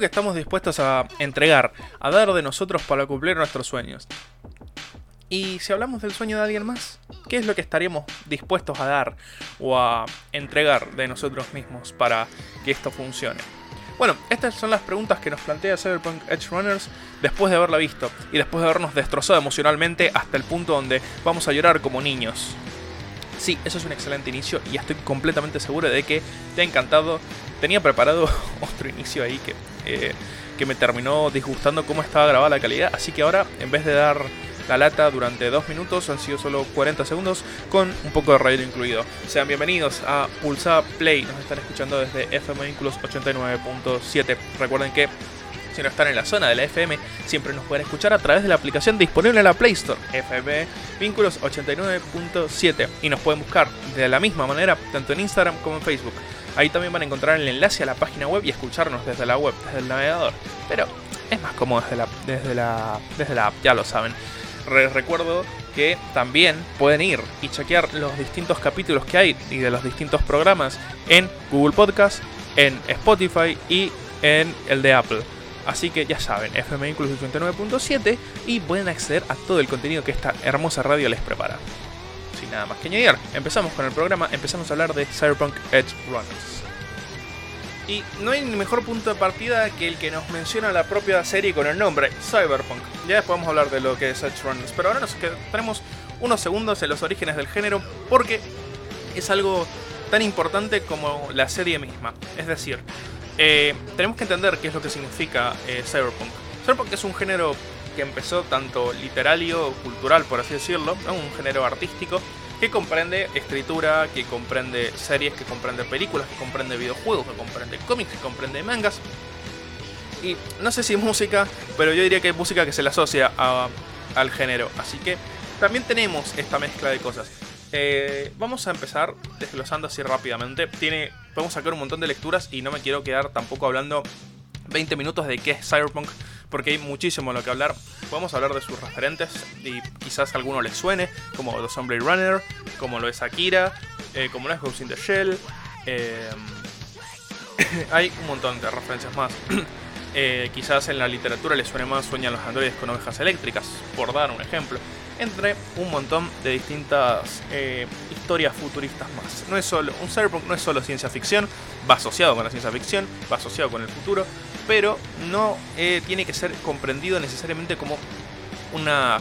que estamos dispuestos a entregar, a dar de nosotros para cumplir nuestros sueños? Y si hablamos del sueño de alguien más, ¿qué es lo que estaríamos dispuestos a dar o a entregar de nosotros mismos para que esto funcione? Bueno, estas son las preguntas que nos plantea Cyberpunk Edge Runners después de haberla visto y después de habernos destrozado emocionalmente hasta el punto donde vamos a llorar como niños. Sí, eso es un excelente inicio y estoy completamente seguro de que te ha encantado. Tenía preparado otro inicio ahí que, eh, que me terminó disgustando cómo estaba grabada la calidad, así que ahora en vez de dar la lata durante dos minutos, han sido solo 40 segundos con un poco de radio incluido. Sean bienvenidos a Pulsa Play, nos están escuchando desde FM Vínculos 89.7. Recuerden que si no están en la zona de la FM, siempre nos pueden escuchar a través de la aplicación disponible en la Play Store, FM Vínculos 89.7, y nos pueden buscar de la misma manera tanto en Instagram como en Facebook. Ahí también van a encontrar el enlace a la página web y escucharnos desde la web, desde el navegador. Pero es más cómodo desde la, desde la, desde la app, ya lo saben recuerdo que también pueden ir y chequear los distintos capítulos que hay y de los distintos programas en Google Podcast, en Spotify y en el de Apple. Así que ya saben, FM Incluso 89.7 y pueden acceder a todo el contenido que esta hermosa radio les prepara. Sin nada más que añadir, empezamos con el programa, empezamos a hablar de Cyberpunk Edge Runners. Y no hay mejor punto de partida que el que nos menciona la propia serie con el nombre, Cyberpunk. Ya después vamos a hablar de lo que es Edge Runners, pero ahora nos quedaremos unos segundos en los orígenes del género porque es algo tan importante como la serie misma. Es decir, eh, tenemos que entender qué es lo que significa eh, Cyberpunk. Cyberpunk es un género que empezó tanto literario, cultural, por así decirlo, un género artístico que comprende escritura, que comprende series, que comprende películas, que comprende videojuegos, que comprende cómics, que comprende mangas. Y no sé si música, pero yo diría que hay música que se le asocia al género. Así que también tenemos esta mezcla de cosas. Eh, vamos a empezar desglosando así rápidamente. Tiene, podemos sacar un montón de lecturas y no me quiero quedar tampoco hablando 20 minutos de qué es Cyberpunk porque hay muchísimo lo que hablar. Podemos hablar de sus referentes y quizás alguno les suene, como los Blade Runner, como lo es Akira, eh, como lo es Ghost in the Shell. Eh, hay un montón de referencias más. Eh, quizás en la literatura les suene más Sueñan los androides con ovejas eléctricas, por dar un ejemplo. Entre un montón de distintas historias futuristas más. No es solo, un cyberpunk no es solo ciencia ficción, va asociado con la ciencia ficción, va asociado con el futuro, pero no eh, tiene que ser comprendido necesariamente como una,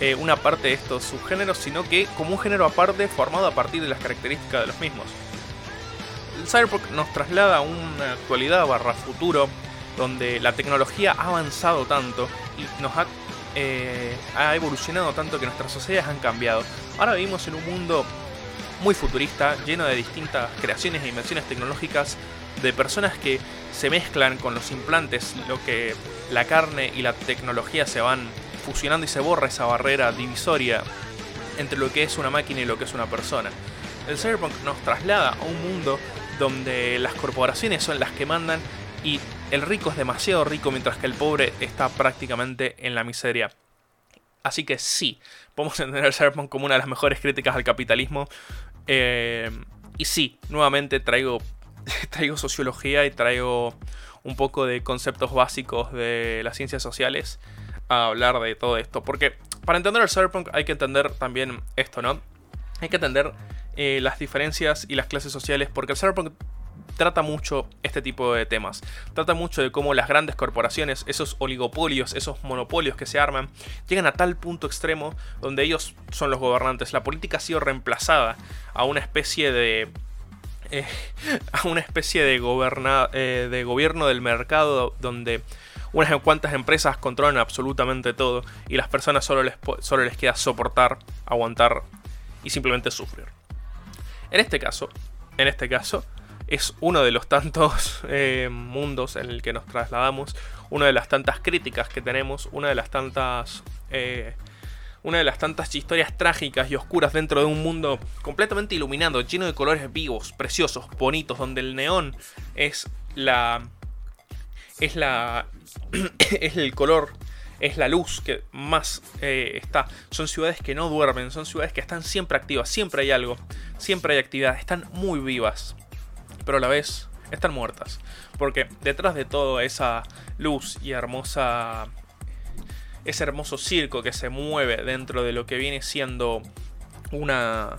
eh, una parte de estos subgéneros, sino que como un género aparte formado a partir de las características de los mismos. El cyberpunk nos traslada a una actualidad barra futuro donde la tecnología ha avanzado tanto y nos ha, eh, ha evolucionado tanto que nuestras sociedades han cambiado. Ahora vivimos en un mundo muy futurista, lleno de distintas creaciones e invenciones tecnológicas de personas que se mezclan con los implantes, lo que la carne y la tecnología se van fusionando y se borra esa barrera divisoria entre lo que es una máquina y lo que es una persona. El cyberpunk nos traslada a un mundo donde las corporaciones son las que mandan y el rico es demasiado rico mientras que el pobre está prácticamente en la miseria. Así que sí, podemos entender el cyberpunk como una de las mejores críticas al capitalismo. Eh, y sí, nuevamente traigo traigo sociología y traigo un poco de conceptos básicos de las ciencias sociales a hablar de todo esto. Porque para entender el cyberpunk hay que entender también esto, ¿no? Hay que entender eh, las diferencias y las clases sociales porque el cyberpunk trata mucho este tipo de temas. Trata mucho de cómo las grandes corporaciones, esos oligopolios, esos monopolios que se arman, llegan a tal punto extremo donde ellos son los gobernantes. La política ha sido reemplazada a una especie de eh, a una especie de, eh, de gobierno del mercado donde unas cuantas empresas controlan absolutamente todo y las personas solo les, solo les queda soportar, aguantar y simplemente sufrir. En este caso, en este caso, es uno de los tantos eh, mundos en el que nos trasladamos, una de las tantas críticas que tenemos, una de las tantas una de las tantas historias trágicas y oscuras dentro de un mundo completamente iluminado, lleno de colores vivos, preciosos, bonitos, donde el neón es la. es la. es el color. Es la luz que más eh, está. Son ciudades que no duermen, son ciudades que están siempre activas, siempre hay algo, siempre hay actividad, están muy vivas. Pero a la vez están muertas. Porque detrás de toda esa luz y hermosa. ese hermoso circo que se mueve dentro de lo que viene siendo una.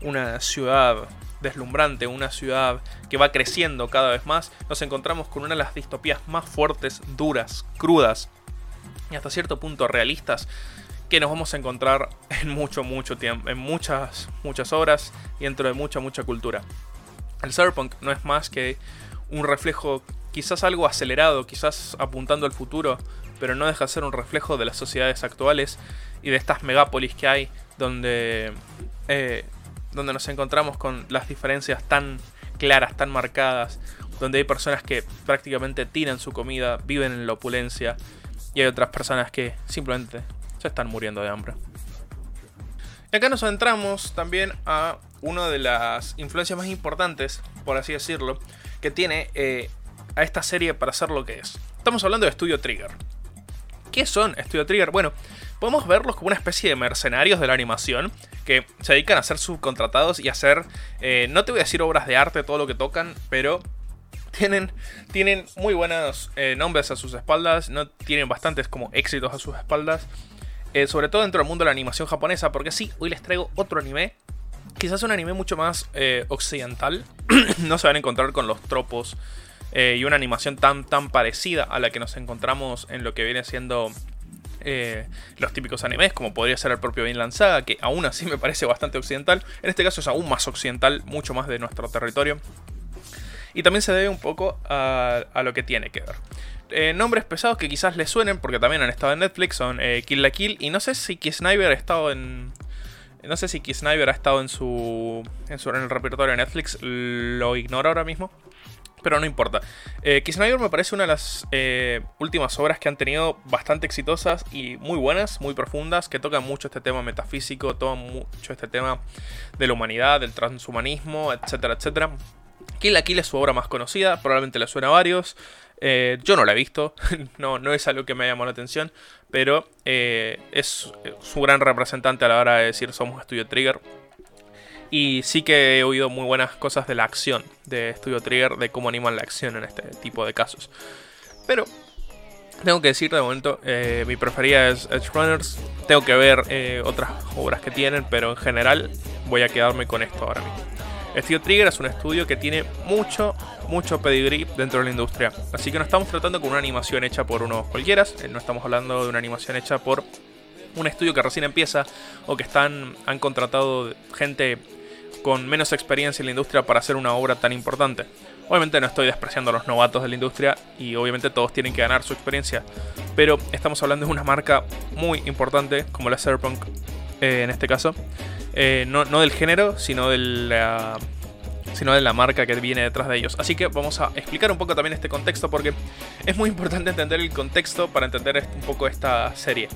una ciudad deslumbrante, una ciudad que va creciendo cada vez más, nos encontramos con una de las distopías más fuertes, duras, crudas y hasta cierto punto realistas que nos vamos a encontrar en mucho, mucho tiempo, en muchas, muchas obras y dentro de mucha, mucha cultura. El cyberpunk no es más que un reflejo quizás algo acelerado, quizás apuntando al futuro, pero no deja de ser un reflejo de las sociedades actuales y de estas megápolis que hay donde, eh, donde nos encontramos con las diferencias tan claras, tan marcadas, donde hay personas que prácticamente tiran su comida, viven en la opulencia y hay otras personas que simplemente se están muriendo de hambre. Y acá nos adentramos también a una de las influencias más importantes, por así decirlo, que tiene eh, a esta serie para ser lo que es. Estamos hablando de Studio Trigger. ¿Qué son Studio Trigger? Bueno, podemos verlos como una especie de mercenarios de la animación que se dedican a ser subcontratados y a hacer, eh, no te voy a decir obras de arte, todo lo que tocan, pero tienen, tienen muy buenos eh, nombres a sus espaldas, no tienen bastantes como éxitos a sus espaldas. Sobre todo dentro del mundo de la animación japonesa, porque sí, hoy les traigo otro anime. Quizás un anime mucho más eh, occidental. no se van a encontrar con los tropos eh, y una animación tan, tan parecida a la que nos encontramos en lo que viene siendo los típicos animes, como podría ser el propio Vinland Saga, que aún así me parece bastante occidental. En este caso es aún más occidental, mucho más de nuestro territorio. Y también se debe un poco a, lo que tiene que ver. Eh, nombres pesados que quizás les suenen, porque también han estado en Netflix, son eh, Kill la Kill. Y no sé si Sniper ha estado en. No sé si Sniper ha estado en su, en su. en el repertorio de Netflix. Lo ignoro ahora mismo. Pero no importa. Eh, me parece una de las eh, últimas obras que han tenido bastante exitosas y muy buenas, muy profundas, que tocan mucho este tema metafísico, tocan mucho este tema de la humanidad, del transhumanismo, etcétera, etcétera. Kill la Kill es su obra más conocida, probablemente le suena a varios. Eh, yo no la he visto, no, no es algo que me llamó la atención, pero eh, es su gran representante a la hora de decir somos Studio Trigger. Y sí que he oído muy buenas cosas de la acción de Studio Trigger, de cómo animan la acción en este tipo de casos. Pero tengo que decir de momento, eh, mi preferida es Edge Runners. Tengo que ver otras obras que tienen, pero en general voy a quedarme con esto ahora mismo. Studio Trigger es un estudio que tiene mucho, mucho pedigree dentro de la industria. Así que no estamos tratando con una animación hecha por unos cualquiera, eh, no estamos hablando de una animación hecha por un estudio que recién empieza o que están, han contratado gente con menos experiencia en la industria para hacer una obra tan importante. Obviamente no estoy despreciando a los novatos de la industria y obviamente todos tienen que ganar su experiencia, pero estamos hablando de una marca muy importante como la Cyberpunk eh, en este caso, eh, no, del género, sino de la sino de la marca que viene detrás de ellos. Así que vamos a explicar un poco también este contexto porque es muy importante entender el contexto para entender un poco esta serie.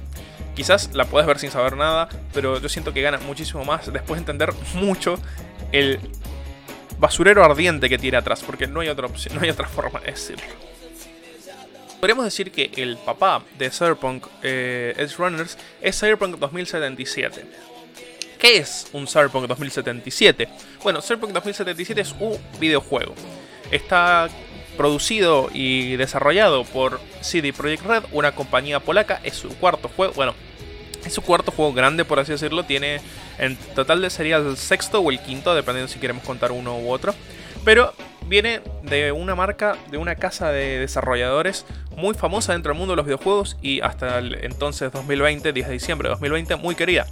Quizás la puedes ver sin saber nada, pero yo siento que gana muchísimo más después de entender mucho el basurero ardiente que tiene atrás, porque no hay otra opción, no hay otra forma de decirlo. Podríamos decir que el papá de Cyberpunk eh, Edge Runners es Cyberpunk 2077 ¿Qué es un Cyberpunk 2077? Bueno, Cyberpunk 2077 es un videojuego. Está producido y desarrollado por CD Projekt Red, una compañía polaca. Es su cuarto juego. Bueno, es su cuarto juego grande, por así decirlo. Tiene en total sería el sexto o el quinto, dependiendo si queremos contar uno u otro. Pero viene de una marca, de una casa de desarrolladores muy famosa dentro del mundo de los videojuegos y hasta entonces 2020, 10 de diciembre de 2020, muy querida.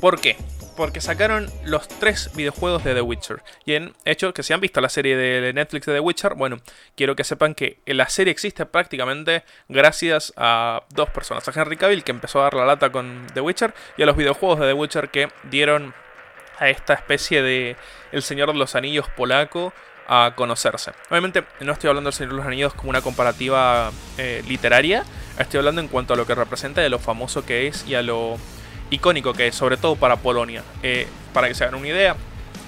¿Por qué? Porque sacaron los tres videojuegos de The Witcher. Y en hecho, que si han visto la serie de Netflix de The Witcher, bueno, quiero que sepan que la serie existe prácticamente gracias a dos personas. A Henry Cavill, que empezó a dar la lata con The Witcher, y a los videojuegos de The Witcher que dieron a esta especie de El Señor de los Anillos polaco a conocerse. Obviamente no estoy hablando del Señor de los Anillos como una comparativa eh, literaria, estoy hablando en cuanto a lo que representa, de lo famoso que es y a lo icónico que es, sobre todo para Polonia. Eh, para que se hagan una idea,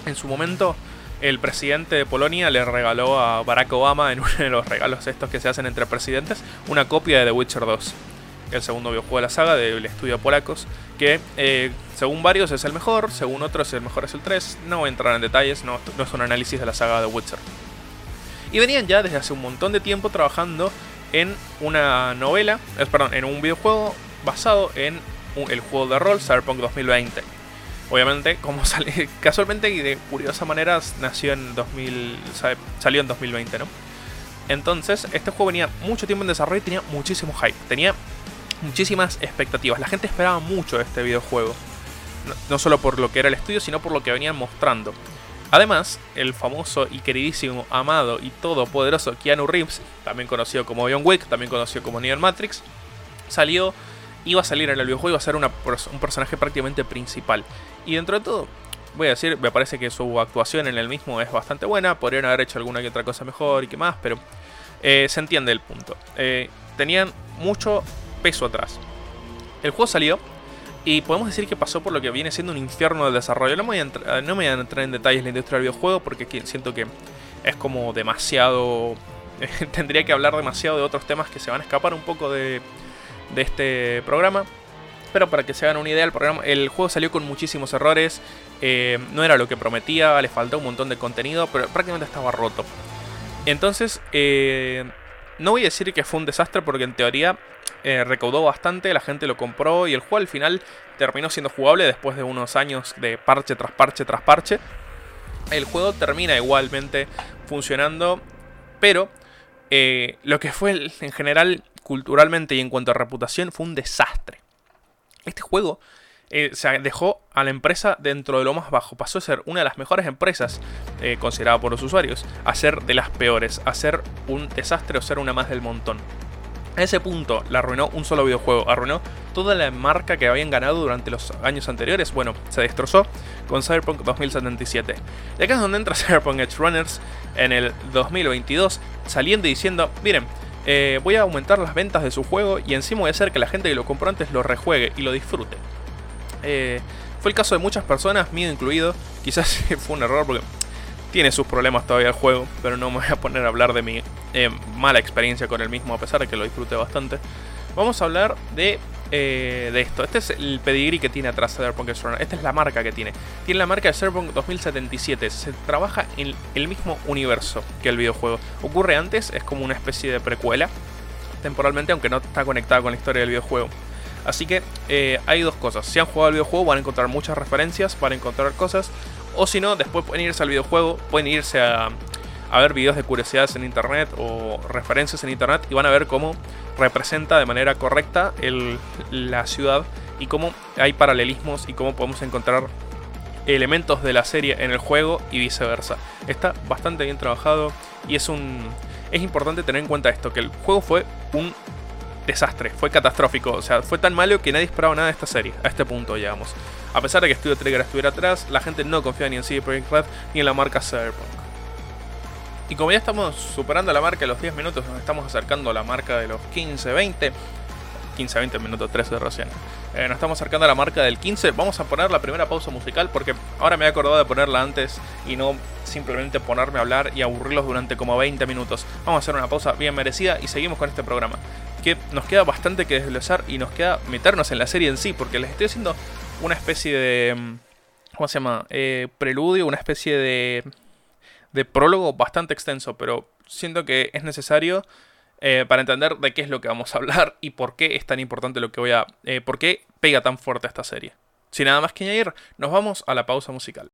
en su momento el presidente de Polonia le regaló a Barack Obama, en uno de los regalos estos que se hacen entre presidentes, una copia de The Witcher 2. el segundo videojuego de la saga del estudio polacos, que eh, según varios es el mejor, según otros el mejor es el 3. No voy a entrar en detalles, no, no es un análisis de la saga de Witcher. Y venían ya desde hace un montón de tiempo trabajando en una novela, eh, perdón, en un videojuego basado en el juego de rol Cyberpunk 2020. Obviamente, como sale, casualmente y de curiosa manera nació en 2000, salió en 2020, ¿no? Entonces, este juego venía mucho tiempo en desarrollo y tenía muchísimo hype, tenía muchísimas expectativas. La gente esperaba mucho este videojuego. No, solo por lo que era el estudio, sino por lo que venían mostrando. Además, el famoso y queridísimo, amado y todopoderoso Keanu Reeves, también conocido como John Wick, también conocido como Neo Matrix, salió, iba a salir en el videojuego, iba a ser un personaje prácticamente principal. Y dentro de todo, voy a decir, me parece que su actuación en el mismo es bastante buena, podrían haber hecho alguna que otra cosa mejor y que más, pero eh, se entiende el punto. Eh, tenían mucho peso atrás. El juego salió, y podemos decir que pasó por lo que viene siendo un infierno del desarrollo. No me voy a, entrar, no me voy a entrar en detalles la industria del videojuego porque siento que es como demasiado... tendría que hablar demasiado de otros temas que se van a escapar un poco de, de este programa. Pero para que se hagan una idea, el, programa, el juego salió con muchísimos errores. Eh, no era lo que prometía, le faltó un montón de contenido, pero prácticamente estaba roto. Entonces, eh, no voy a decir que fue un desastre porque en teoría eh, recaudó bastante, la gente lo compró y el juego al final terminó siendo jugable después de unos años de parche tras parche tras parche. El juego termina igualmente funcionando, pero lo que fue en general culturalmente y en cuanto a reputación fue un desastre. Este juego eh, se dejó a la empresa dentro de lo más bajo. Pasó a ser una de las mejores empresas eh, considerada por los usuarios a ser de las peores, a ser un desastre o ser una más del montón. A ese punto la arruinó un solo videojuego, arruinó toda la marca que habían ganado durante los años anteriores. Bueno, se destrozó con Cyberpunk 2077. Y acá es donde entra Cyberpunk Edge Runners en el 2022, saliendo y diciendo, miren, eh, voy a aumentar las ventas de su juego y encima voy a hacer que la gente que lo compró antes lo rejuegue y lo disfrute. Eh, fue el caso de muchas personas, mío incluido. Quizás fue un error porque tiene sus problemas todavía el juego, pero no me voy a poner a hablar de mi eh, mala experiencia con el mismo, a pesar de que lo disfruté bastante. Vamos a hablar de, eh, de esto. Este es el pedigrí que tiene atrás Cyberpunk Runner. Esta es la marca que tiene. Tiene la marca de Cyberpunk 2077. Se trabaja en el mismo universo que el videojuego. Ocurre antes, es como una especie de precuela, temporalmente, aunque no está conectada con la historia del videojuego. Así que eh, hay dos cosas. Si han jugado al videojuego van a encontrar muchas referencias, van a encontrar cosas. O si no, después pueden irse al videojuego, pueden irse a, ver videos de curiosidades en internet o referencias en internet y van a ver cómo representa de manera correcta la ciudad y cómo hay paralelismos y cómo podemos encontrar elementos de la serie en el juego y viceversa. Está bastante bien trabajado y es un... Es importante tener en cuenta esto, que el juego fue un desastre, fue catastrófico. O sea, fue tan malo que nadie esperaba nada de esta serie. A este punto llegamos. A pesar de que Studio Trigger estuviera atrás, la gente no confiaba ni en CD Projekt Red ni en la marca Cyberpunk. Y como ya estamos superando la marca de los 10 minutos, nos estamos acercando a la marca de los 15, 20. 15, 20 minutos, 13 recién. Eh, nos estamos acercando a la marca del 15. Vamos a poner la primera pausa musical porque ahora me he acordado de ponerla antes y no simplemente ponerme a hablar y aburrirlos durante como 20 minutos. Vamos a hacer una pausa bien merecida y seguimos con este programa que nos queda bastante que desglosar y nos queda meternos en la serie en sí, porque les estoy haciendo una especie de... Mm, ¿Cómo se llama? Eh, preludio, una especie de, de prólogo bastante extenso, pero siento que es necesario eh, para entender de qué es lo que vamos a hablar y por qué es tan importante lo que voy a... Eh, por qué pega tan fuerte esta serie. Sin nada más que añadir, nos vamos a la pausa musical.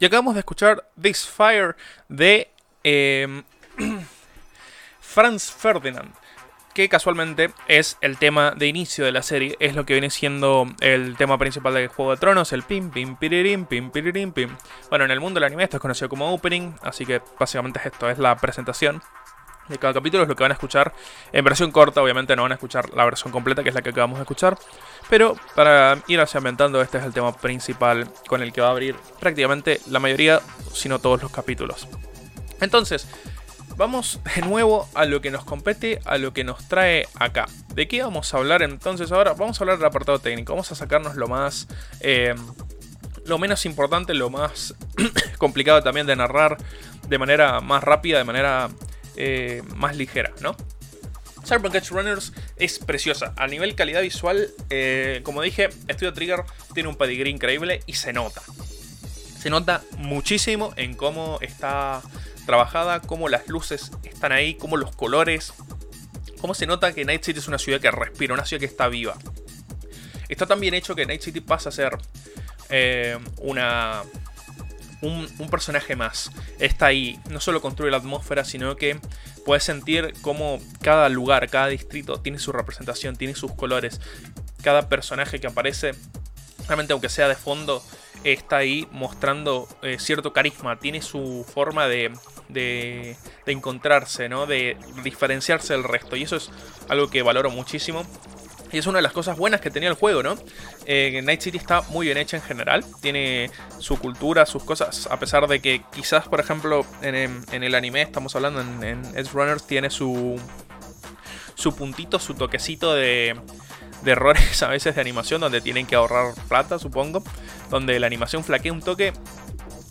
Y acabamos de escuchar This Fire de eh, Franz Ferdinand. Que casualmente es el tema de inicio de la serie. Es lo que viene siendo el tema principal del Juego de Tronos. El pim, pim, piririm, pim, piririm, pim. Bueno, en el mundo del anime esto es conocido como opening. Así que básicamente es esto, es la presentación de cada capítulo. Es lo que van a escuchar en versión corta. Obviamente no van a escuchar la versión completa, que es la que acabamos de escuchar. Pero para ir así ambientando, este es el tema principal con el que va a abrir prácticamente la mayoría, si no todos los capítulos. Entonces, vamos de nuevo a lo que nos compete, a lo que nos trae acá. ¿De qué vamos a hablar entonces ahora? Vamos a hablar del apartado técnico. Vamos a sacarnos lo más... eh, lo menos importante, lo más complicado también de narrar de manera más rápida, de manera eh, más ligera, ¿no? Cyberpunk Edge Runners es preciosa. A nivel calidad visual, eh, como dije, Studio Trigger tiene un pedigrí increíble y se nota. Se nota muchísimo en cómo está trabajada, cómo las luces están ahí, cómo los colores. Cómo se nota que Night City es una ciudad que respira, una ciudad que está viva. Está tan bien hecho que Night City pasa a ser eh, una, un, personaje más. Está ahí, no solo construye la atmósfera, sino que puedes sentir cómo cada lugar, cada distrito tiene su representación, tiene sus colores. Cada personaje que aparece, realmente aunque sea de fondo, está ahí mostrando eh, cierto carisma, tiene su forma de, de, de encontrarse, ¿no? de diferenciarse del resto. Y eso es algo que valoro muchísimo. Y es una de las cosas buenas que tenía el juego, ¿no? Eh, Night City está muy bien hecha en general. Tiene su cultura, sus cosas. A pesar de que quizás, por ejemplo, en, el anime, estamos hablando en, en Edge Runners, tiene su, su puntito, su toquecito de, de errores a veces de animación, donde tienen que ahorrar plata, supongo. Donde la animación flaquea un toque.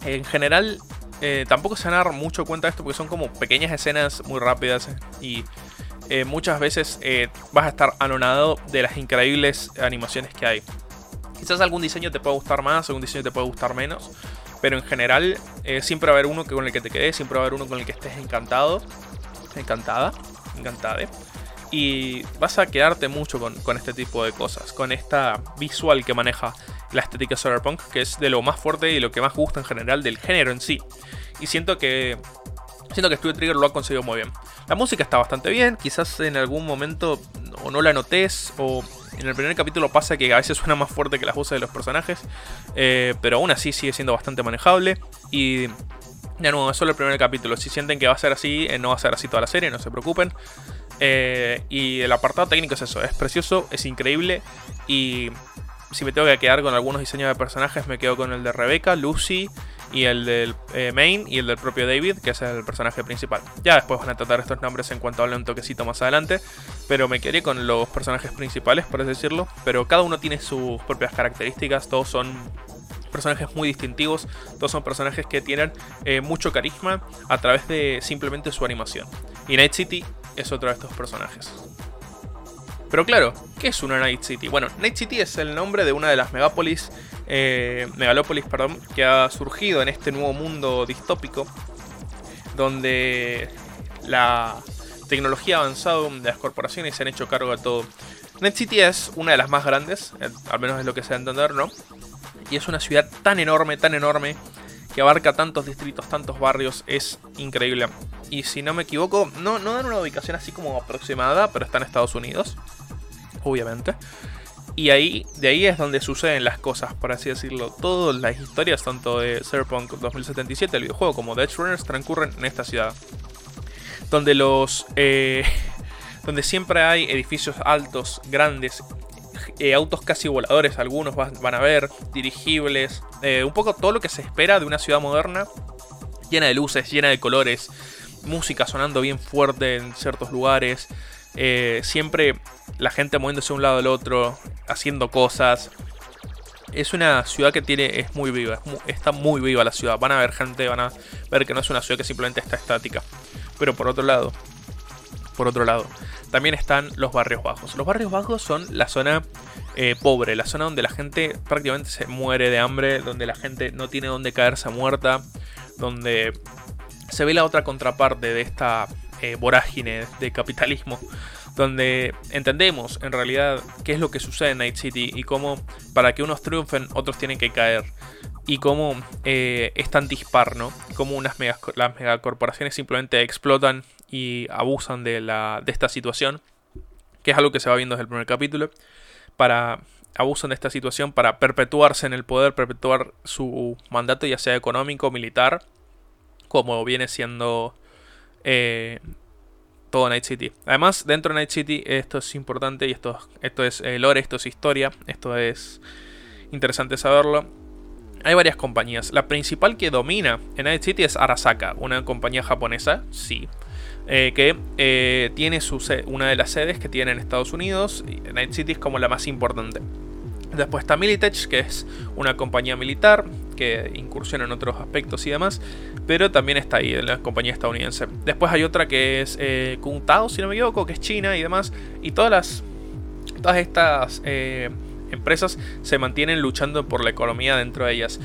En general, eh, tampoco se van a dar mucho cuenta de esto porque son como pequeñas escenas muy rápidas y eh, muchas veces eh, vas a estar anonadado de las increíbles animaciones que hay. Quizás algún diseño te pueda gustar más, algún diseño te puede gustar menos, pero en general eh, siempre va a haber uno con el que te quedes, siempre va a haber uno con el que estés encantado, encantada, encantada. Y vas a quedarte mucho con, con este tipo de cosas, con esta visual que maneja la estética Cyberpunk, que es de lo más fuerte y lo que más gusta en general del género en sí. Y siento que Siento que Studio Trigger lo ha conseguido muy bien. La música está bastante bien, quizás en algún momento o no la notes o en el primer capítulo pasa que a veces suena más fuerte que las voces de los personajes, eh, pero aún así sigue siendo bastante manejable y de nuevo, es solo el primer capítulo. Si sienten que va a ser así, eh, no va a ser así toda la serie, no se preocupen. Eh, y el apartado técnico es eso, es precioso, es increíble y si me tengo que quedar con algunos diseños de personajes, me quedo con el de Rebecca, Lucy y el del eh, Main y el del propio David, que es el personaje principal. Ya después van a tratar estos nombres en cuanto hable un toquecito más adelante, pero me quedé con los personajes principales, por así decirlo. Pero cada uno tiene sus propias características, todos son personajes muy distintivos, todos son personajes que tienen eh, mucho carisma a través de simplemente su animación. Y Night City es otro de estos personajes. Pero claro, ¿qué es una Night City? Bueno, Night City es el nombre de una de las megápolis, eh, megalópolis perdón, que ha surgido en este nuevo mundo distópico, donde la tecnología ha avanzado, de las corporaciones se han hecho cargo de todo. Night City es una de las más grandes, eh, al menos es lo que se da a entender, ¿no? Y es una ciudad tan enorme, tan enorme, que abarca tantos distritos, tantos barrios, es increíble. Y si no me equivoco, no, no dan una ubicación así como aproximada, pero está en Estados Unidos, obviamente. Y ahí, de ahí es donde suceden las cosas, por así decirlo. Todas las historias, tanto de Cyberpunk 2077, el videojuego, como de Edge Runners, transcurren en esta ciudad. Donde los. eh, donde siempre hay edificios altos, grandes, eh, autos casi voladores, algunos va- van a ver, dirigibles, eh, un poco todo lo que se espera de una ciudad moderna, llena de luces, llena de colores, música sonando bien fuerte en ciertos lugares, eh, siempre la gente moviéndose de un lado al otro, haciendo cosas. Es una ciudad que tiene, es muy viva, está muy viva la ciudad. Van a ver gente, van a ver que no es una ciudad que simplemente está estática. Pero por otro lado, por otro lado, también están los barrios bajos. Los barrios bajos son la zona eh, pobre, la zona donde la gente prácticamente se muere de hambre, donde la gente no tiene dónde caerse muerta, donde se ve la otra contraparte de esta eh, vorágine de capitalismo, donde entendemos en realidad qué es lo que sucede en Night City y cómo para que unos triunfen otros tienen que caer. Y cómo eh, es tan dispar, ¿no? Cómo unas las megacorporaciones simplemente explotan y abusan de, la, de esta situación, que es algo que se va viendo desde el primer capítulo, para abusan de esta situación para perpetuarse en el poder, perpetuar su mandato ya sea económico, militar, como viene siendo eh, todo Night City. Además, dentro de Night City esto es importante y esto, esto es eh, lore, esto es historia, esto es interesante saberlo. Hay varias compañías. La principal que domina en Night City es Arasaka, una compañía japonesa, sí. eh, que tiene su una de las sedes que tiene en Estados Unidos. Night City es como la más importante. Después está Militech, que es una compañía militar que incursiona en otros aspectos y demás, pero también está ahí, en la compañía estadounidense. Después hay otra que es eh, Kuntao, si no me equivoco, que es China y demás. Y todas las. Todas estas eh, empresas se mantienen luchando por la economía dentro de ellas.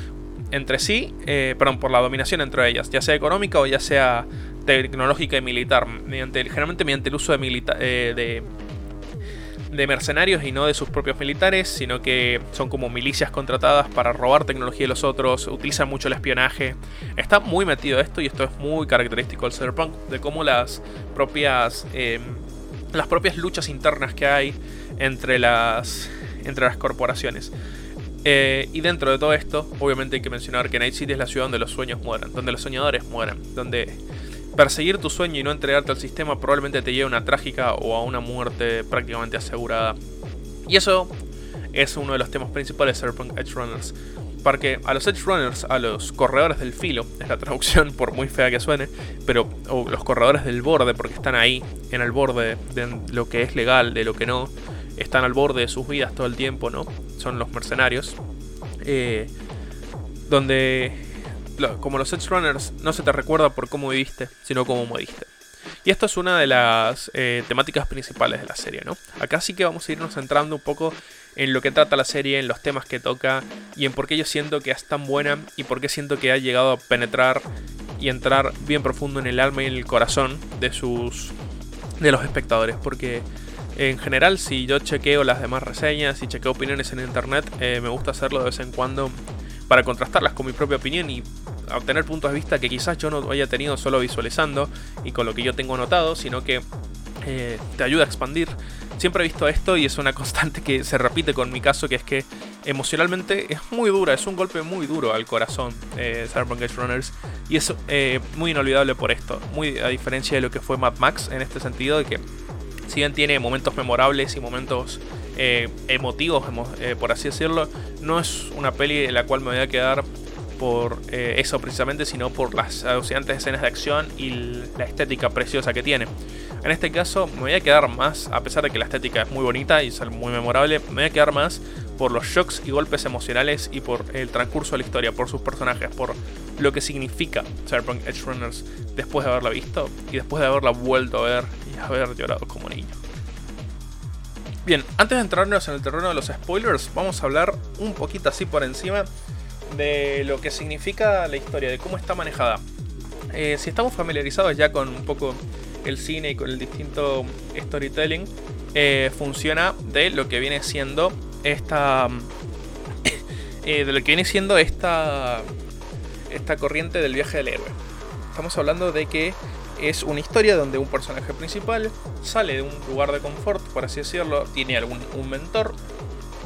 Entre sí, eh, perdón, por la dominación dentro de ellas, ya sea económica o ya sea tecnológica y militar. Mediante, generalmente mediante el uso de, eh, de de mercenarios y no de sus propios militares, sino que son como milicias contratadas para robar tecnología de los otros, utilizan mucho el espionaje. Está muy metido esto y esto es muy característico del cyberpunk, de cómo las propias eh, las propias luchas internas que hay entre las entre las corporaciones. Eh, y dentro de todo esto, obviamente hay que mencionar que Night City es la ciudad donde los sueños mueran, donde los soñadores mueran, donde perseguir tu sueño y no entregarte al sistema probablemente te lleve a una trágica o a una muerte prácticamente asegurada. Y eso es uno de los temas principales de Cyberpunk Edge Runners. Porque a los Edge Runners, a los corredores del filo, es la traducción por muy fea que suene, pero o los corredores del borde, porque están ahí, en el borde de lo que es legal, de lo que no, están al borde de sus vidas todo el tiempo, ¿no? Son los mercenarios. Eh, donde como los Edge Runners, no se te recuerda por cómo viviste, sino cómo moriste. Y esto es una de las eh, temáticas principales de la serie, ¿no? Acá sí que vamos a irnos centrando un poco en lo que trata la serie, en los temas que toca y en por qué yo siento que es tan buena y por qué siento que ha llegado a penetrar y entrar bien profundo en el alma y en el corazón de sus de los espectadores, porque en general si yo chequeo las demás reseñas y chequeo opiniones en internet, eh, me gusta hacerlo de vez en cuando para contrastarlas con mi propia opinión y obtener puntos de vista que quizás yo no haya tenido solo visualizando y con lo que yo tengo notado, sino que eh, te ayuda a expandir. Siempre he visto esto y es una constante que se repite con mi caso, que es que emocionalmente es muy dura, es un golpe muy duro al corazón eh, Cyberpunk Runners y es eh, muy inolvidable por esto, muy a diferencia de lo que fue Mad Max en este sentido de que si bien tiene momentos memorables y momentos eh, emotivos, emo- eh, por así decirlo, no es una peli en la cual me voy a quedar por eh, eso precisamente, sino por las alucinantes escenas de acción y la estética preciosa que tiene. En este caso me voy a quedar más, a pesar de que la estética es muy bonita y es muy memorable, me voy a quedar más por los shocks y golpes emocionales y por el transcurso de la historia, por sus personajes, por lo que significa Cyberpunk Edge Runners después de haberla visto y después de haberla vuelto a ver y haber llorado como niño. Bien, antes de entrarnos en el terreno de los spoilers, vamos a hablar un poquito así por encima de lo que significa la historia, de cómo está manejada. Eh, si estamos familiarizados ya con un poco el cine y con el distinto storytelling, eh, funciona de lo que viene siendo esta. eh, de lo que viene siendo esta. Esta corriente del viaje del héroe. Estamos hablando de que es una historia donde un personaje principal sale de un lugar de confort, por así decirlo, tiene algún un mentor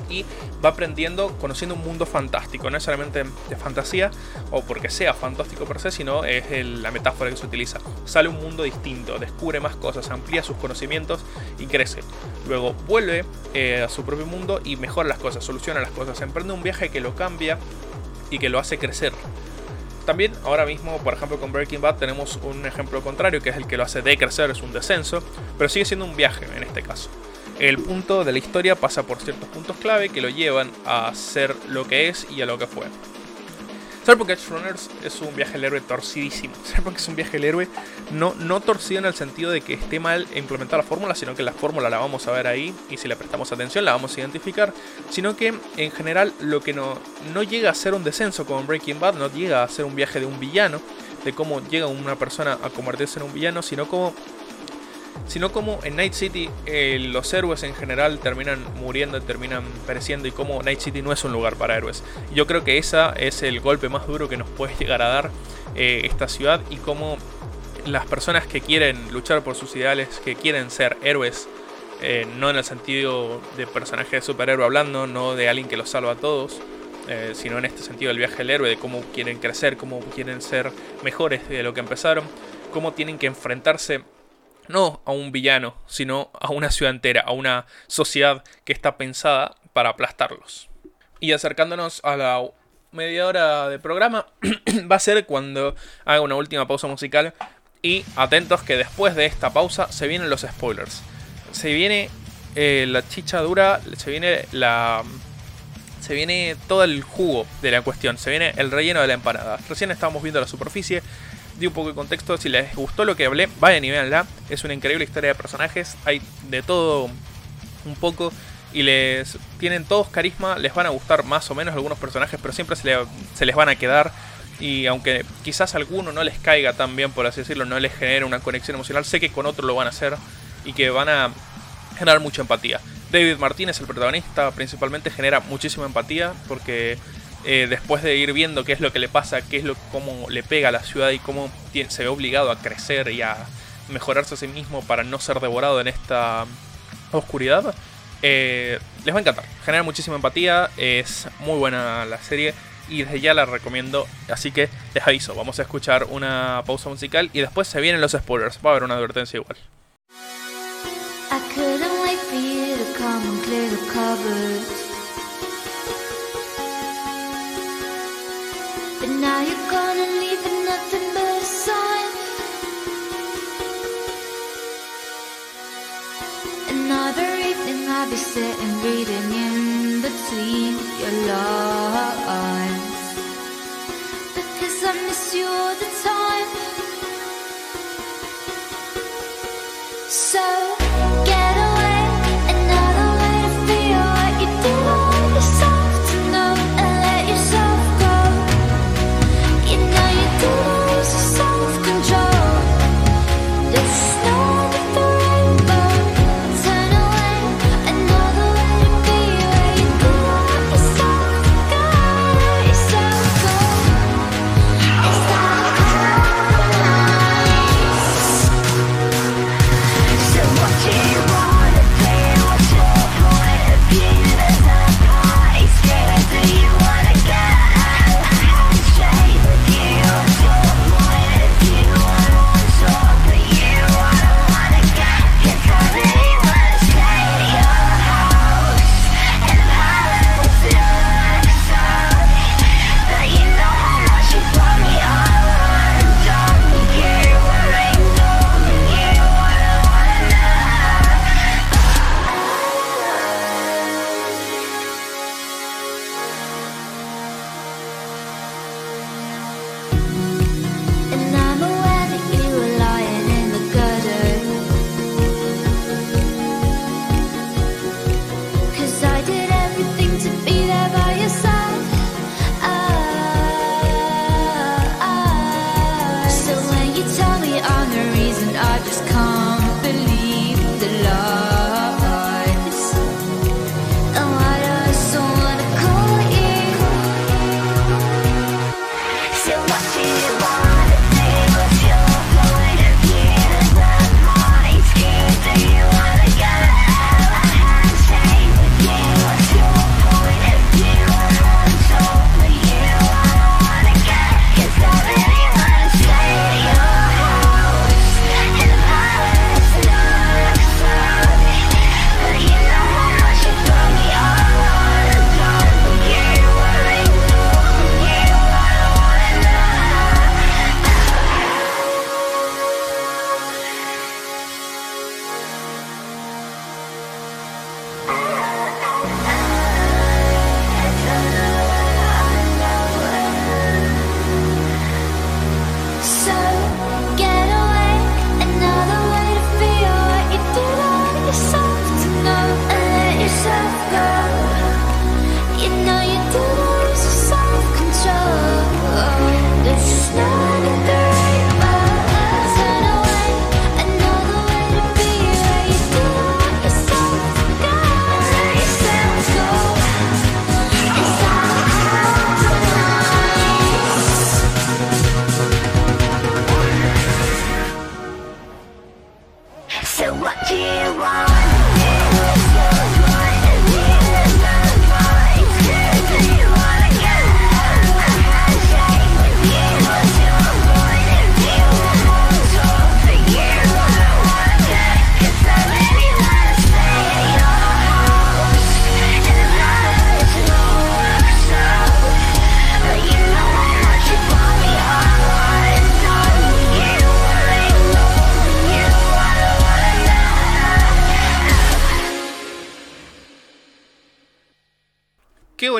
y va aprendiendo, conociendo un mundo fantástico, no necesariamente de fantasía o porque sea fantástico per se, sino es la metáfora que se utiliza. Sale un mundo distinto, descubre más cosas, amplía sus conocimientos y crece. Luego vuelve eh, a su propio mundo y mejora las cosas, soluciona las cosas, emprende un viaje que lo cambia y que lo hace crecer. También ahora mismo, por ejemplo, con Breaking Bad tenemos un ejemplo contrario, que es el que lo hace decrecer, es un descenso, pero sigue siendo un viaje en este caso. El punto de la historia pasa por ciertos puntos clave que lo llevan a ser lo que es y a lo que fue. Cyberpunk Edge Runners es un viaje al héroe torcidísimo. Cyberpunk es un viaje al héroe no, no torcido en el sentido de que esté mal implementar la fórmula, sino que la fórmula la vamos a ver ahí y si le prestamos atención la vamos a identificar, sino que en general lo que no, no llega a ser un descenso como en Breaking Bad, no llega a ser un viaje de un villano, de cómo llega una persona a convertirse en un villano, sino como sino como en Night City eh, los héroes en general terminan muriendo, terminan pereciendo y como Night City no es un lugar para héroes. Yo creo que esa es el golpe más duro que nos puede llegar a dar eh, esta ciudad y cómo las personas que quieren luchar por sus ideales, que quieren ser héroes, eh, no en el sentido de personaje de superhéroe hablando, no de alguien que los salva a todos, sino en este sentido del viaje del héroe, de cómo quieren crecer, cómo quieren ser mejores de lo que empezaron, cómo tienen que enfrentarse no a un villano, sino a una ciudad entera, a una sociedad que está pensada para aplastarlos. Y acercándonos a la media hora de programa, va a ser cuando haga una última pausa musical. Y atentos que después de esta pausa se vienen los spoilers. Se viene eh, la chicha dura, se viene la... Se viene todo el jugo de la cuestión, se viene el relleno de la empanada. Recién estábamos viendo la superficie, di un poco de contexto. Si les gustó lo que hablé, vayan y véanla. Es una increíble historia de personajes. Hay de todo un poco. Y les tienen todos carisma. Les van a gustar más o menos algunos personajes. Pero siempre se, se les van a quedar. Y aunque quizás alguno no les caiga tan bien, por así decirlo, no les genere una conexión emocional, sé que con otro lo van a hacer. Y que van a generar mucha empatía. David Martínez, el protagonista, principalmente genera muchísima empatía. Porque eh, después de ir viendo qué es lo que le pasa, qué es lo cómo le pega a la ciudad y cómo se ve obligado a crecer y a mejorarse a sí mismo para no ser devorado en esta oscuridad, eh, les va a encantar. Genera muchísima empatía, es muy buena la serie y desde ya la recomiendo. Así que les aviso, vamos a escuchar una pausa musical y después se vienen los spoilers. Va a haber una advertencia igual. Now you're gone and leaving nothing but a sign. Another evening I'll be sitting reading in between your lines. Because I miss you all the time. So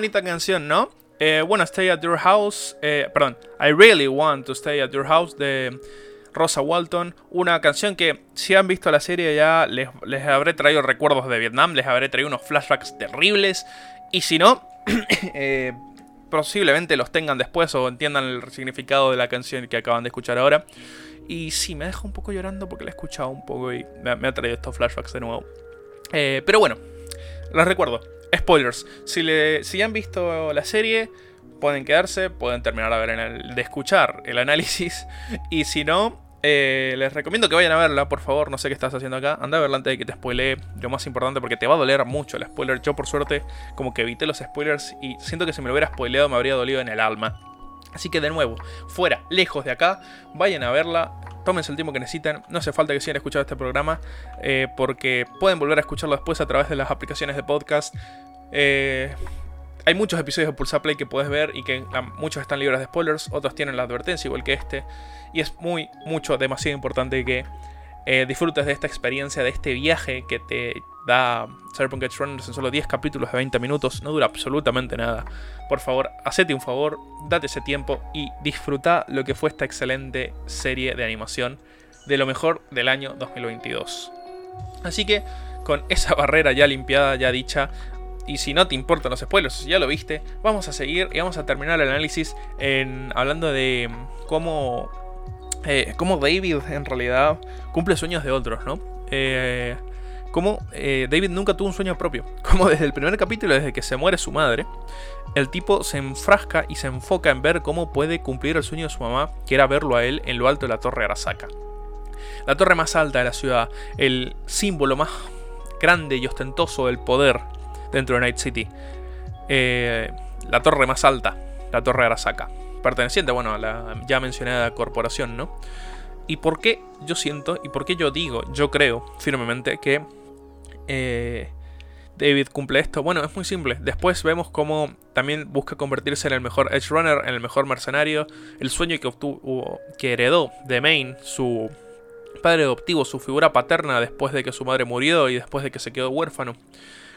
bonita canción, ¿no? Eh, bueno, Stay at Your House, eh, perdón, I Really Want to Stay at Your House de Rosa Walton. Una canción que, si han visto la serie, ya les, les habré traído recuerdos de Vietnam, les habré traído unos flashbacks terribles. Y si no, eh, posiblemente los tengan después o entiendan el significado de la canción que acaban de escuchar ahora. Y sí, me deja un poco llorando porque la he escuchado un poco y me, ha traído estos flashbacks de nuevo. Pero bueno, les recuerdo, spoilers. Si, le, si han visto la serie, pueden quedarse, pueden terminar de escuchar el análisis. Y si no, eh, les recomiendo que vayan a verla, por favor. No sé qué estás haciendo acá. Anda a verla antes de que te spoilee. Lo más importante, porque te va a doler mucho el spoiler. Yo, por suerte, como que evité los spoilers y siento que si me lo hubiera spoileado me habría dolido en el alma. Así que de nuevo, fuera, lejos de acá, vayan a verla, tómense el tiempo que necesiten, no hace falta que sigan escuchando este programa, eh, porque pueden volver a escucharlo después a través de las aplicaciones de podcast. Eh, hay muchos episodios de Pulsar Play que puedes ver y que la- muchos están libres de spoilers, otros tienen la advertencia igual que este, y es muy, mucho, demasiado importante que eh, disfrutes de esta experiencia, de este viaje que te da Cyberpunk Edge Runners en solo 10 capítulos de 20 minutos, no dura absolutamente nada. Por favor, hacete un favor, date ese tiempo y disfruta lo que fue esta excelente serie de animación de lo mejor del año 2022. Así que, con esa barrera ya limpiada, ya dicha, y si no te importan los spoilers, ya lo viste, vamos a seguir y vamos a terminar el análisis hablando de cómo, eh, cómo David en realidad cumple sueños de otros, ¿no? Eh, cómo eh, David nunca tuvo un sueño propio. Como desde el primer capítulo, desde que se muere su madre, el tipo se enfrasca y se enfoca en ver cómo puede cumplir el sueño de su mamá, que era verlo a él en lo alto de la torre Arasaka. La torre más alta de la ciudad, el símbolo más grande y ostentoso del poder dentro de Night City. La torre más alta, la torre Arasaka. Perteneciente, bueno, a la ya mencionada corporación, ¿no? ¿Y por qué yo siento y por qué yo digo, yo creo firmemente que eh, David cumple esto? Bueno, es muy simple. Después vemos cómo también busca convertirse en el mejor Edge Runner, en el mejor mercenario. El sueño que obtuvo, que heredó de Main, su padre adoptivo, su figura paterna después de que su madre murió y después de que se quedó huérfano.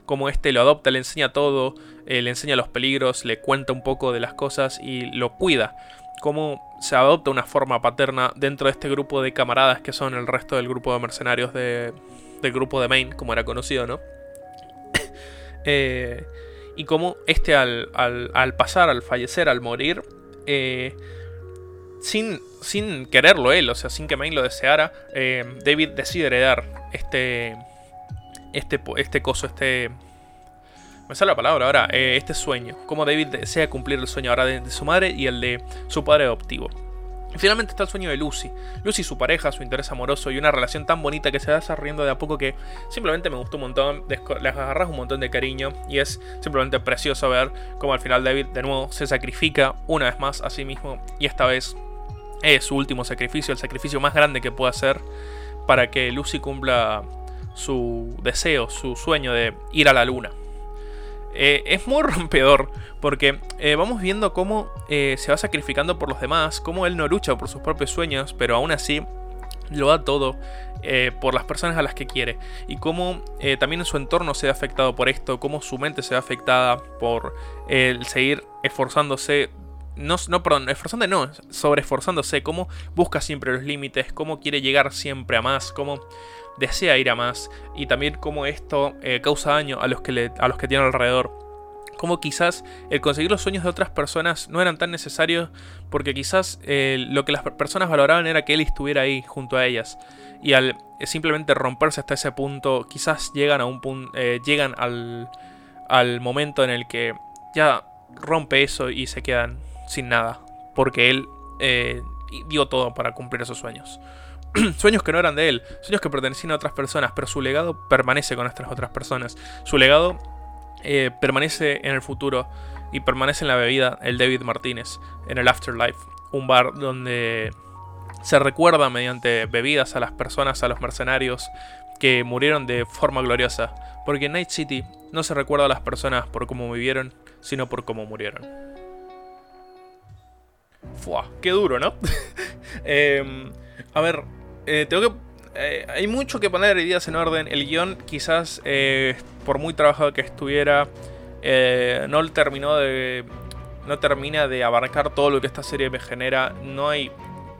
Como este lo adopta, le enseña todo, eh, le enseña los peligros, le cuenta un poco de las cosas y lo cuida. Cómo se adopta una forma paterna dentro de este grupo de camaradas que son el resto del grupo de mercenarios de, del grupo de Maine, como era conocido, ¿no? Eh, y cómo este al, pasar, al fallecer, al morir, eh, sin, sin quererlo él, o sea, sin que Maine lo deseara, David decide heredar este, este, este coso, este... Me sale la palabra ahora, eh, este sueño. Como David desea cumplir el sueño ahora de, de su madre y el de su padre adoptivo. Y finalmente está el sueño de Lucy. Lucy, su pareja, su interés amoroso y una relación tan bonita que se va desarrollando de a poco que simplemente me gustó un montón. Les agarras un montón de cariño y es simplemente precioso ver cómo al final David de nuevo se sacrifica una vez más a sí mismo y esta vez es su último sacrificio, el sacrificio más grande que puede hacer para que Lucy cumpla su deseo, su sueño de ir a la luna. Eh, es muy rompedor porque eh, vamos viendo cómo eh, se va sacrificando por los demás, cómo él no lucha por sus propios sueños, pero aún así lo da todo por las personas a las que quiere y cómo también su entorno se ve afectado por esto, cómo su mente se ve afectada por el seguir esforzándose. No, perdón, esforzando no, sobre esforzándose, cómo busca siempre los límites, cómo quiere llegar siempre a más, cómo desea ir a más y también cómo esto eh, causa daño a los que, le, a los que tiene alrededor. Como quizás el conseguir los sueños de otras personas no eran tan necesarios porque quizás eh, lo que las personas valoraban era que él estuviera ahí junto a ellas. Y al eh, simplemente romperse hasta ese punto, quizás llegan a un punto, llegan al, al momento en el que ya rompe eso y se quedan sin nada. Porque él dio todo para cumplir esos sueños. sueños que no eran de él, sueños que pertenecían a otras personas, pero su legado permanece con estas otras personas. Su legado eh, permanece en el futuro y permanece en la bebida el David Martínez, en el Afterlife, un bar donde se recuerda mediante bebidas a las personas, a los mercenarios que murieron de forma gloriosa, porque en Night City no se recuerda a las personas por cómo vivieron, sino por cómo murieron. Fua, qué duro, ¿no? Em, a ver, eh, tengo que. eh, hay mucho que poner ideas en orden. El guion, quizás, eh, por muy trabajado que estuviera, Eh, no terminó de. No termina de abarcar todo lo que esta serie me genera. No hay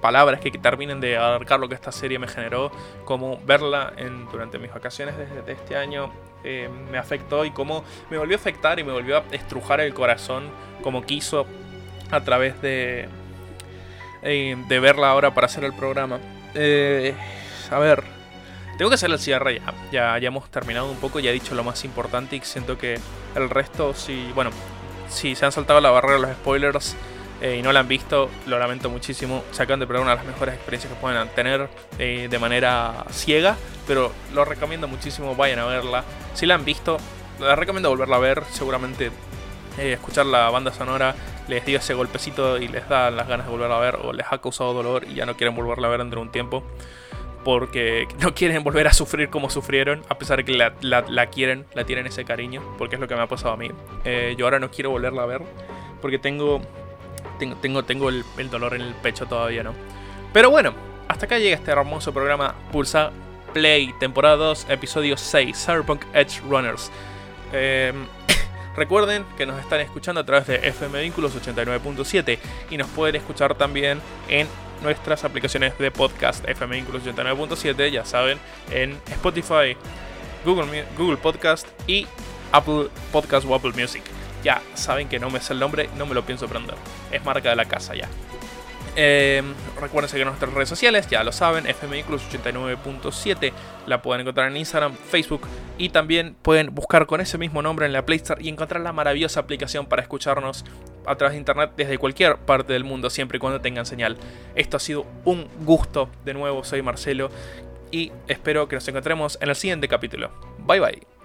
palabras que terminen de abarcar lo que esta serie me generó. Como verla en, durante mis vacaciones desde este año eh, me afectó y cómo me volvió a afectar y me volvió a estrujar el corazón como quiso a través de, de verla ahora para hacer el programa. Eh, a ver, tengo que hacer el cierre ya. ya. Hemos terminado un poco, ya he dicho lo más importante y siento que el resto, si, bueno, si se han saltado la barrera de los spoilers eh, y no la han visto, lo lamento muchísimo. Se de perder una de las mejores experiencias que pueden tener eh, de manera ciega, pero lo recomiendo muchísimo, vayan a verla. Si la han visto, les recomiendo volverla a ver, seguramente eh, escuchar la banda sonora les dio ese golpecito y les da las ganas de volverla a ver o les ha causado dolor y ya no quieren volverla a ver dentro de un tiempo porque no quieren volver a sufrir como sufrieron, a pesar de que la, la- quieren, la tienen ese cariño, porque es lo que me ha pasado a mí. Eh, yo ahora no quiero volverla a ver, porque tengo, tengo, tengo, tengo el, el dolor en el pecho todavía, ¿no? Pero bueno, hasta acá llega este hermoso programa Pulsa Play, temporada 2, episodio 6, Cyberpunk Edge Runners. Eh, Recuerden que nos están escuchando a través de FM Vínculos 89.7 y nos pueden escuchar también en nuestras aplicaciones de podcast FM Vínculos 89.7, ya saben, en Spotify, Google, Google Podcast y Apple Podcast o Apple Music. Ya saben que no me sé el nombre, no me lo pienso aprender. Es marca de la casa ya. Eh, recuerden seguir nuestras redes sociales, ya lo saben, FMIClus 89.7 la pueden encontrar en Instagram, Facebook y también pueden buscar con ese mismo nombre en la Play Store y encontrar la maravillosa aplicación para escucharnos a través de internet desde cualquier parte del mundo, siempre y cuando tengan señal. Esto ha sido un gusto, de nuevo soy Marcelo y espero que nos encontremos en el siguiente capítulo. Bye bye.